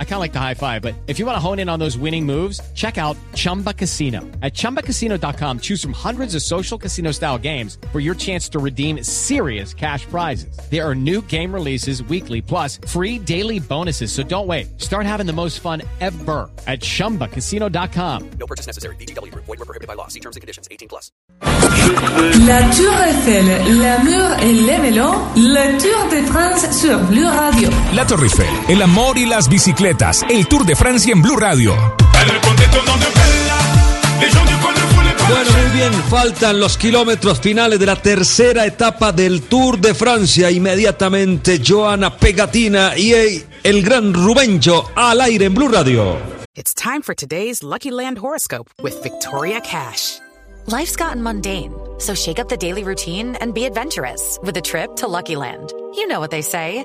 I kind of like the high five, but if you want to hone in on those winning moves, check out Chumba Casino. At ChumbaCasino.com, choose from hundreds of social casino style games for your chance to redeem serious cash prizes. There are new game releases weekly, plus free daily bonuses. So don't wait. Start having the most fun ever at ChumbaCasino.com. No purchase necessary. BGW. Void were prohibited by law. See terms and conditions. 18 plus. La Tour Eiffel, la Mur et les Melons, la Tour de France sur Blue Radio. La Torre Eiffel, el amor y las bicicletas, el Tour de Francia en Blue Radio. Bueno, muy bien, faltan los kilómetros finales de la tercera etapa del Tour de Francia. Inmediatamente Joana Pegatina y el gran Rubencho al aire en Blue Radio. It's time for today's Lucky Land horoscope with Victoria Cash. Life's gotten mundane, so shake up the daily routine and be adventurous with a trip to Lucky Land. You know what they say.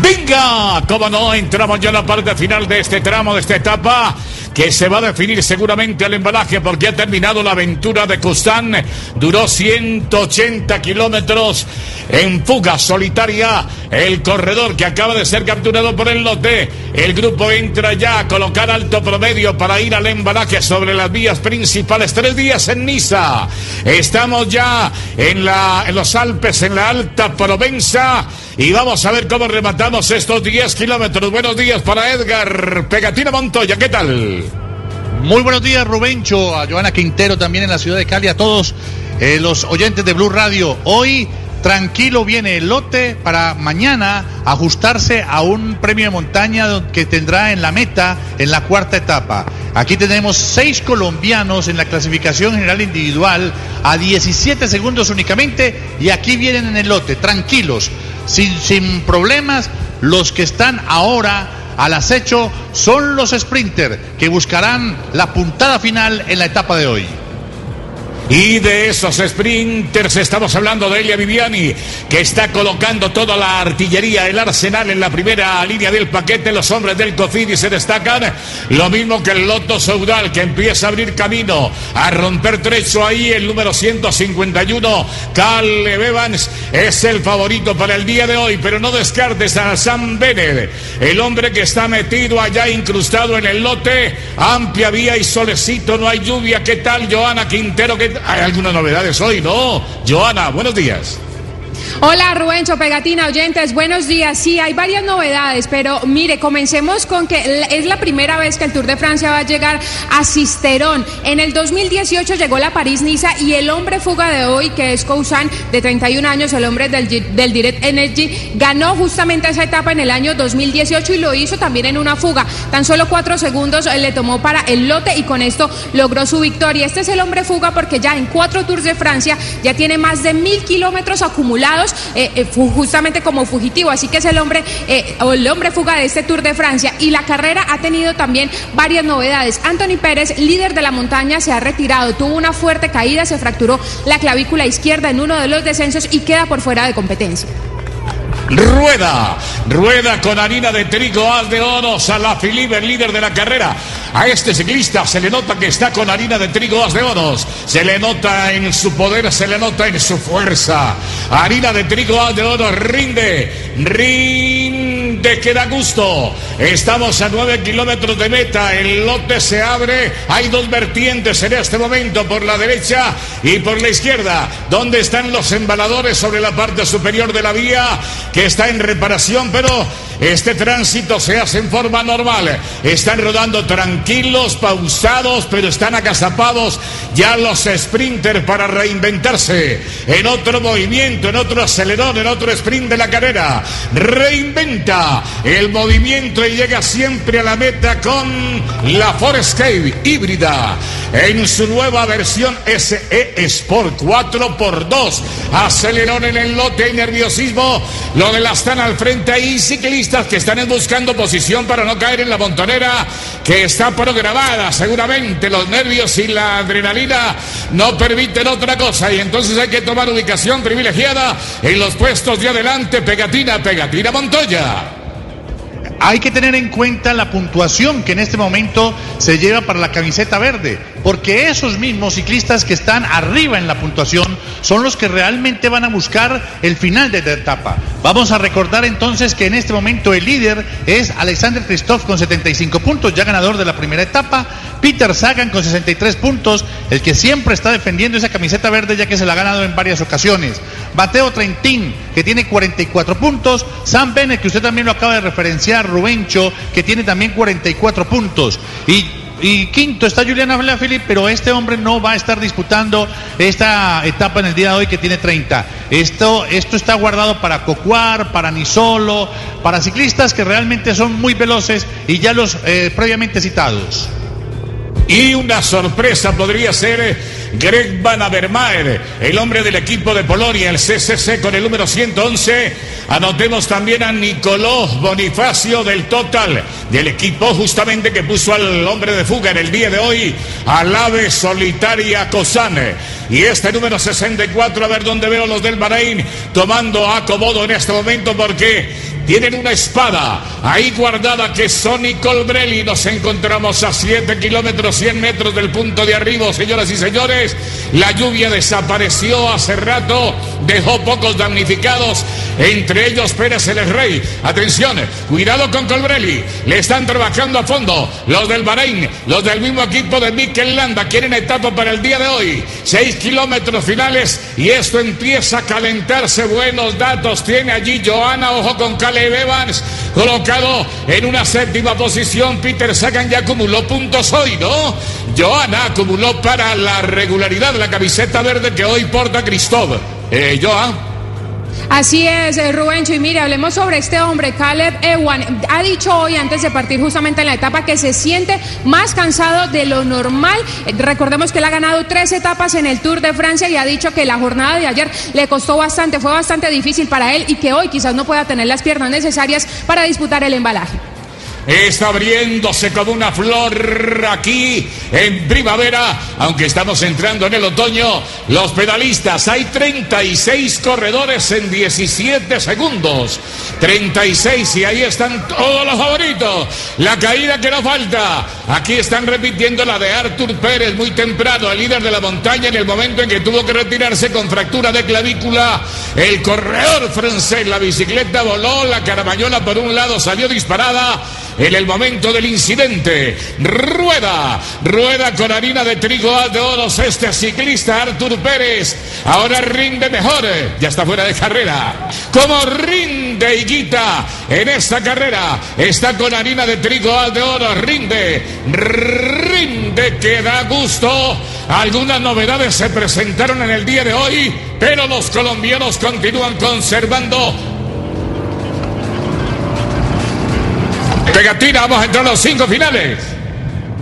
Venga, como no, entramos ya en la parte final de este tramo, de esta etapa, que se va a definir seguramente al embalaje porque ha terminado la aventura de Custán. Duró 180 kilómetros en fuga solitaria. El corredor que acaba de ser capturado por el lote. El grupo entra ya a colocar alto promedio para ir al embalaje sobre las vías principales. Tres días en Niza. Estamos ya en, la, en los Alpes, en la Alta Provenza. Y vamos a ver cómo rematamos estos 10 kilómetros. Buenos días para Edgar Pegatina Montoya. ¿Qué tal? Muy buenos días, Rubencho, a Joana Quintero también en la ciudad de Cali, a todos eh, los oyentes de Blue Radio. Hoy tranquilo viene el lote para mañana ajustarse a un premio de montaña que tendrá en la meta en la cuarta etapa. Aquí tenemos seis colombianos en la clasificación general individual a 17 segundos únicamente y aquí vienen en el lote, tranquilos, sin, sin problemas. Los que están ahora al acecho son los sprinters que buscarán la puntada final en la etapa de hoy. Y de esos sprinters estamos hablando de Elia Viviani, que está colocando toda la artillería, el arsenal en la primera línea del paquete. Los hombres del Cofidi se destacan. Lo mismo que el Loto Saudal, que empieza a abrir camino, a romper trecho ahí. El número 151, Caleb Evans, es el favorito para el día de hoy. Pero no descartes a Sam Bennett, el hombre que está metido allá, incrustado en el lote. Amplia vía y solecito, no hay lluvia. ¿Qué tal, Joana Quintero? ¿Qué hay algunas novedades hoy, ¿no? Joana, buenos días. Hola Rubencho, Pegatina, oyentes, buenos días. Sí, hay varias novedades, pero mire, comencemos con que es la primera vez que el Tour de Francia va a llegar a Cisterón. En el 2018 llegó la París-Niza y el hombre fuga de hoy, que es Cousin, de 31 años, el hombre del, del Direct Energy, ganó justamente esa etapa en el año 2018 y lo hizo también en una fuga. Tan solo cuatro segundos le tomó para el lote y con esto logró su victoria. Este es el hombre fuga porque ya en cuatro Tours de Francia ya tiene más de mil kilómetros acumulados eh, eh, justamente como fugitivo. Así que es el hombre, eh, o el hombre fuga de este Tour de Francia. Y la carrera ha tenido también varias novedades. Anthony Pérez, líder de la montaña, se ha retirado. Tuvo una fuerte caída, se fracturó la clavícula izquierda en uno de los descensos y queda por fuera de competencia. Rueda, rueda con harina de trigo, haz de oro, el líder de la carrera. A este ciclista se le nota que está con harina de trigo, haz de oros. Se le nota en su poder, se le nota en su fuerza. Harina de trigo, haz de oro, rinde, rinde, que da gusto. Estamos a nueve kilómetros de meta, el lote se abre. Hay dos vertientes en este momento, por la derecha y por la izquierda, donde están los embaladores sobre la parte superior de la vía que está en reparación, pero este tránsito se hace en forma normal. Están rodando tranquilos, pausados, pero están agazapados ya los sprinters para reinventarse en otro movimiento, en otro acelerón, en otro sprint de la carrera. Reinventa el movimiento y llega siempre a la meta con la Forescape híbrida en su nueva versión SE Sport 4x2. Acelerón en el lote y nerviosismo. Lo de la están al frente ahí, ciclistas que están buscando posición para no caer en la montonera que está programada. Seguramente los nervios y la adrenalina no permiten otra cosa y entonces hay que tomar ubicación privilegiada en los puestos de adelante. Pegatina, Pegatina Montoya. Hay que tener en cuenta la puntuación que en este momento se lleva para la camiseta verde, porque esos mismos ciclistas que están arriba en la puntuación son los que realmente van a buscar el final de la etapa. Vamos a recordar entonces que en este momento el líder es Alexander Christoph con 75 puntos, ya ganador de la primera etapa, Peter Sagan con 63 puntos, el que siempre está defendiendo esa camiseta verde ya que se la ha ganado en varias ocasiones. Mateo Trentín, que tiene 44 puntos, Sam Bennett, que usted también lo acaba de referenciar, Rubencho, que tiene también 44 puntos. Y, quinto está Juliana Philip, pero este hombre no va a estar disputando esta etapa en el día de hoy que tiene 30. Esto, esto está guardado para Cocuar, para Nisolo, para ciclistas que realmente son muy veloces y ya los eh, previamente citados. Y una sorpresa podría ser Greg Van Avermaet, el hombre del equipo de Polonia, el CCC con el número 111. Anotemos también a Nicolò Bonifacio del Total, del equipo justamente que puso al hombre de fuga en el día de hoy, al ave solitaria Cosane. Y este número 64, a ver dónde veo los del Bahrein, tomando acomodo en este momento porque tienen una espada ahí guardada que Sonny Colbrelli. Nos encontramos a 7 kilómetros, 100 metros del punto de arribo, señoras y señores. La lluvia desapareció hace rato, dejó pocos damnificados, entre ellos Pérez el Rey. Atención, cuidado con Colbrelli. Le están trabajando a fondo los del Bahrein, los del mismo equipo de Mikel Landa. Quieren etapa para el día de hoy. 6 kilómetros finales y esto empieza a calentarse. Buenos datos tiene allí Joana, ojo con Caleb Evans, colocado en una séptima posición. Peter Sagan ya acumuló puntos hoy, ¿no? Joana acumuló para la regularidad la camiseta verde que hoy porta Cristóbal. Eh, Joan. Así es, eh, Rubencho. Y mire, hablemos sobre este hombre, Caleb Ewan. Ha dicho hoy, antes de partir justamente en la etapa, que se siente más cansado de lo normal. Recordemos que él ha ganado tres etapas en el Tour de Francia y ha dicho que la jornada de ayer le costó bastante, fue bastante difícil para él y que hoy quizás no pueda tener las piernas necesarias para disputar el embalaje. Está abriéndose como una flor aquí en primavera, aunque estamos entrando en el otoño. Los pedalistas, hay 36 corredores en 17 segundos. 36 y ahí están todos los favoritos. La caída que no falta. Aquí están repitiendo la de Artur Pérez muy temprano, el líder de la montaña en el momento en que tuvo que retirarse con fractura de clavícula. El corredor francés, la bicicleta voló, la caramañola por un lado salió disparada en el momento del incidente. Rueda, rueda con harina de trigo de oros este ciclista Artur Pérez. Ahora rinde mejor, ya está fuera de carrera. Como rinde Higuita en esta carrera, está con harina de trigo de oro, rinde, rinde que da gusto. Algunas novedades se presentaron en el día de hoy, pero los colombianos continúan conservando Pegatina, vamos a entrar a los cinco finales.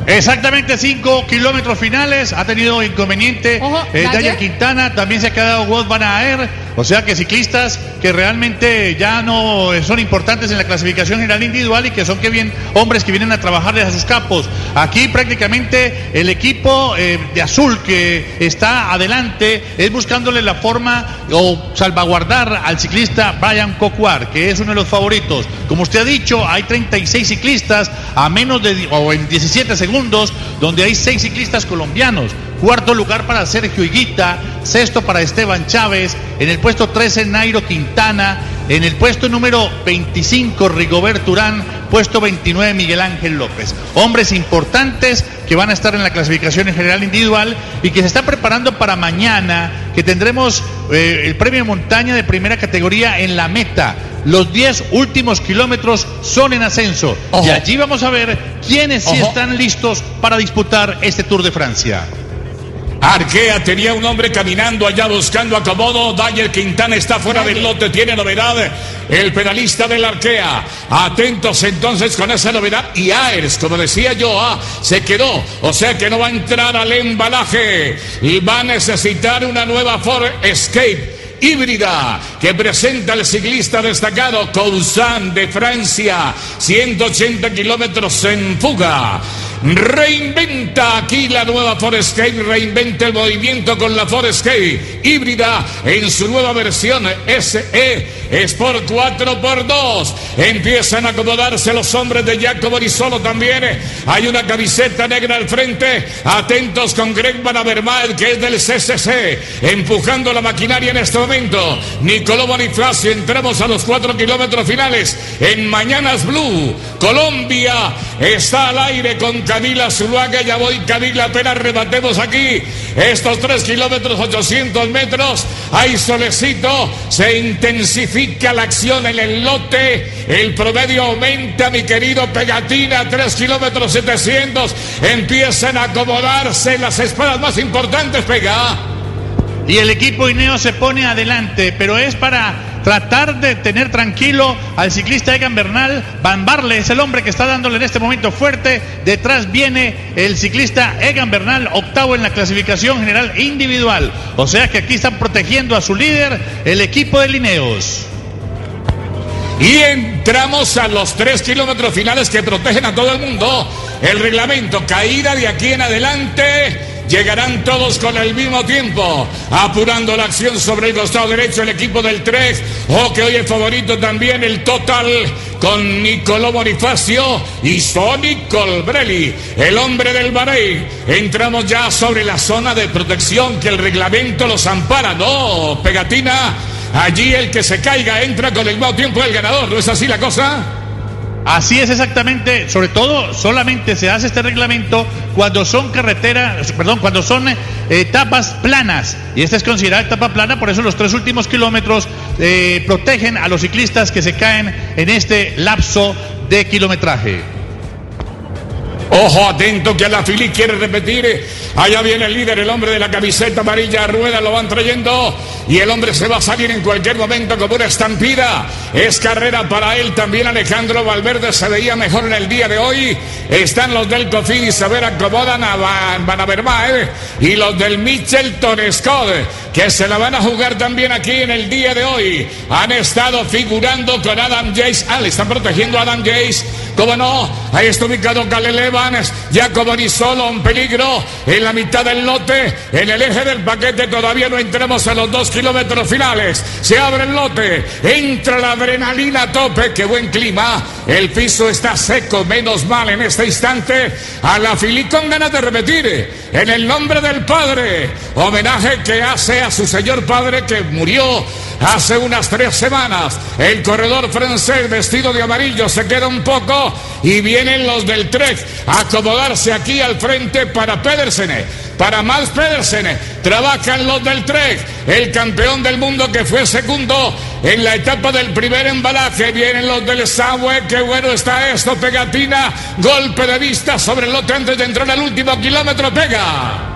Exactamente cinco kilómetros finales. Ha tenido inconveniente Ojo, eh. Dyer Quintana. También se ha quedado Wout Van Aert. O sea que ciclistas que realmente ya no son importantes en la clasificación general individual y que son que bien hombres que vienen a trabajarles a sus capos. Aquí prácticamente el equipo eh, de azul que está adelante es buscándole la forma o salvaguardar al ciclista Brian Cocuar, que es uno de los favoritos. Como usted ha dicho, hay 36 ciclistas a menos de o en 17 segundos, donde hay 6 ciclistas colombianos. Cuarto lugar para Sergio Higuita, sexto para Esteban Chávez, en el puesto 13 Nairo Quintana, en el puesto número 25 Rigobert Urán, puesto 29 Miguel Ángel López. Hombres importantes que van a estar en la clasificación en general individual y que se está preparando para mañana, que tendremos eh, el premio montaña de primera categoría en la meta. Los 10 últimos kilómetros son en ascenso Ojo. y allí vamos a ver quiénes sí están listos para disputar este Tour de Francia. Arquea tenía un hombre caminando allá buscando acomodo. Daniel Quintana está fuera del lote, tiene novedad. El penalista del Arquea. Atentos entonces con esa novedad. Y Aers, como decía yo, ah, se quedó. O sea que no va a entrar al embalaje. Y va a necesitar una nueva Ford Escape. híbrida que presenta el ciclista destacado Cousin de Francia, 180 kilómetros en fuga. Reinventa aquí la nueva Forescape, reinventa el movimiento con la Forescape híbrida en su nueva versión SE Sport 4x2. Empiezan a acomodarse los hombres de Jacobo solo también. Hay una camiseta negra al frente. Atentos con Greg Van Avermaet, que es del CCC, empujando la maquinaria en este momento. Nicolò Bonifacio, entramos a los cuatro kilómetros finales en Mañanas Blue. Colombia está al aire con Camila Zuluaga. Ya voy, Camila, apenas rebatemos aquí estos tres kilómetros, 800 metros. Hay solecito, se intensifica la acción en el lote. El promedio aumenta, mi querido Pegatina, 3 kilómetros 700. Empiezan a acomodarse las espadas más importantes, Pega. Y el equipo Ineo se pone adelante, pero es para tratar de tener tranquilo al ciclista Egan Bernal. Van Barle es el hombre que está dándole en este momento fuerte. Detrás viene el ciclista Egan Bernal, octavo en la clasificación general individual. O sea que aquí están protegiendo a su líder, el equipo de Lineos. Y entramos a los tres kilómetros finales que protegen a todo el mundo. El reglamento, caída de aquí en adelante. Llegarán todos con el mismo tiempo, apurando la acción sobre el costado derecho el equipo del Trek. O que hoy es favorito también el Total con Nicolò Bonifacio y Sonny Colbrelli, el hombre del Bahrein. Entramos ya sobre la zona de protección que el reglamento los ampara. No, pegatina. Allí el que se caiga entra con el mismo tiempo el ganador. ¿No es así la cosa? Así es exactamente, sobre todo solamente se hace este reglamento cuando son carreteras, perdón, cuando son eh, etapas planas. Y esta es considerada etapa plana, por eso los tres últimos kilómetros eh, protegen a los ciclistas que se caen en este lapso de kilometraje. Ojo atento que a la Fili quiere repetir. Allá viene el líder, el hombre de la camiseta amarilla, rueda, lo van trayendo. Y el hombre se va a salir en cualquier momento como una estampida. Es carrera para él también. Alejandro Valverde se veía mejor en el día de hoy. Están los del Cofidis a ver, acomodan a Van, Van Avermaet y los del Mitchelton Scott, que se la van a jugar también aquí en el día de hoy. Han estado figurando con Adam Jace. Ah, le están protegiendo a Adam Jace. ¿Cómo no? Ahí está ubicado Caleb Evans, Jacobo solo un peligro en la mitad del lote, en el eje del paquete todavía no entramos a los dos kilómetros finales. Se abre el lote, entra la adrenalina a tope, qué buen clima. El piso está seco, menos mal en este instante. A la Fili con ganas de repetir, en el nombre del Padre, homenaje que hace a su señor Padre que murió hace unas tres semanas. El corredor francés vestido de amarillo se queda un poco y vienen los del Trek a acomodarse aquí al frente para Pedersen. Para Mals Pedersen trabajan los del Trek, el campeón del mundo que fue segundo en la etapa del primer embalaje. Vienen los del Subway, qué bueno está esto, pegatina, golpe de vista sobre el lote antes de entrar al último kilómetro, pega.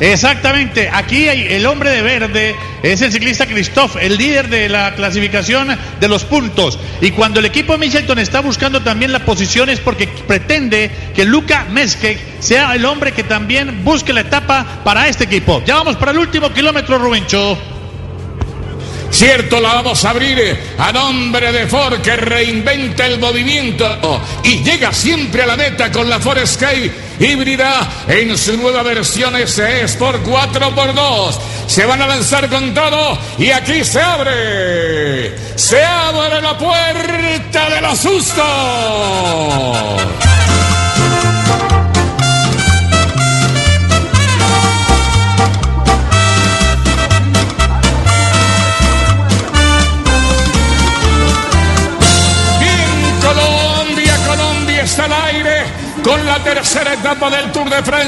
Exactamente, aquí hay el hombre de verde es el ciclista Christophe, el líder de la clasificación de los puntos. Y cuando el equipo Michelton está buscando también la posición es porque pretende que Luca Meske sea el hombre que también busque la etapa para este equipo. Ya vamos para el último kilómetro, Rubencho. Cierto, la vamos a abrir a nombre de Ford que reinventa el movimiento y llega siempre a la meta con la Ford Sky híbrida en su nueva versión SE Sport 4x2. Se van a lanzar con todo y aquí se abre. Se abre la puerta de los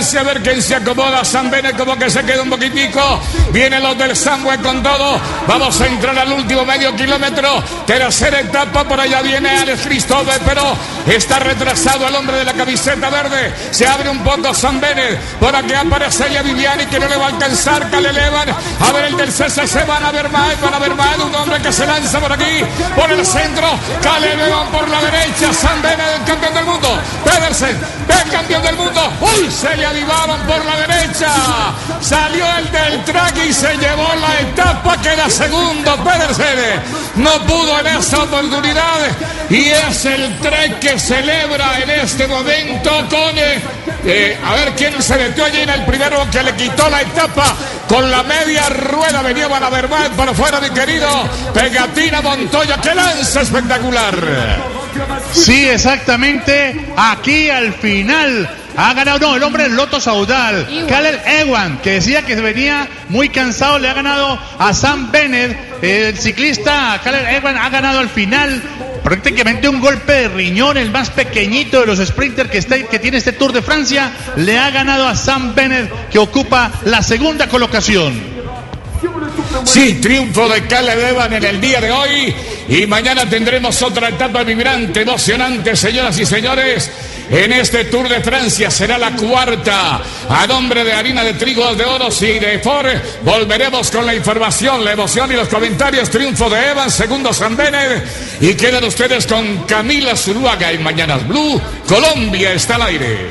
Francia. A ver quién se acomoda. San Bene como que se queda un poquitico. Vienen los del Samwe con todo. Vamos a entrar al último medio kilómetro. Tercera etapa. Por allá viene Alex Cristóbal, pero está retrasado el hombre de la camiseta verde. Se abre un poco San Bene. Por aquí aparece ya Viviani que no le va a alcanzar. Que le elevan. A ver el del CCC. Van a ver más. Van a ver más. Un hombre que se lanza por aquí. Por el centro. Caleb por la derecha. San Bene, el campeón del mundo. Pedersen, el campeón del mundo. ¡Uy! Se le avivaron por la derecha. Salió el del track y se llevó la etapa. Queda segundo. Pedersen no pudo en esa oportunidad. Y es el trek que celebra en este momento con. Eh, a ver quién se metió allí en el primero que le quitó la etapa con la media rueda. Venía Balavermán para fuera, mi querido Pegatina Montoya. ¡Qué lanza espectacular! Sí, exactamente. Aquí al final ha ganado, no, el hombre Loto Saudal. Kalel Ewan, que decía que venía muy cansado, le ha ganado a Sam Bennett. El ciclista Kalel Ewan ha ganado al final prácticamente un golpe de riñón, el más pequeñito de los sprinters que, está, que tiene este Tour de Francia, le ha ganado a Sam Bennett, que ocupa la segunda colocación. Sí, triunfo de Caleb Evan en el día de hoy. Y mañana tendremos otra etapa vibrante, emocionante, señoras y señores. En este Tour de Francia será la cuarta. A nombre de harina de trigo de oro y de Ford, volveremos con la información, la emoción y los comentarios. Triunfo de Evan, segundo San Bennett. Y quedan ustedes con Camila Zuluaga en Mañanas Blue. Colombia está al aire.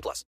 18 plus.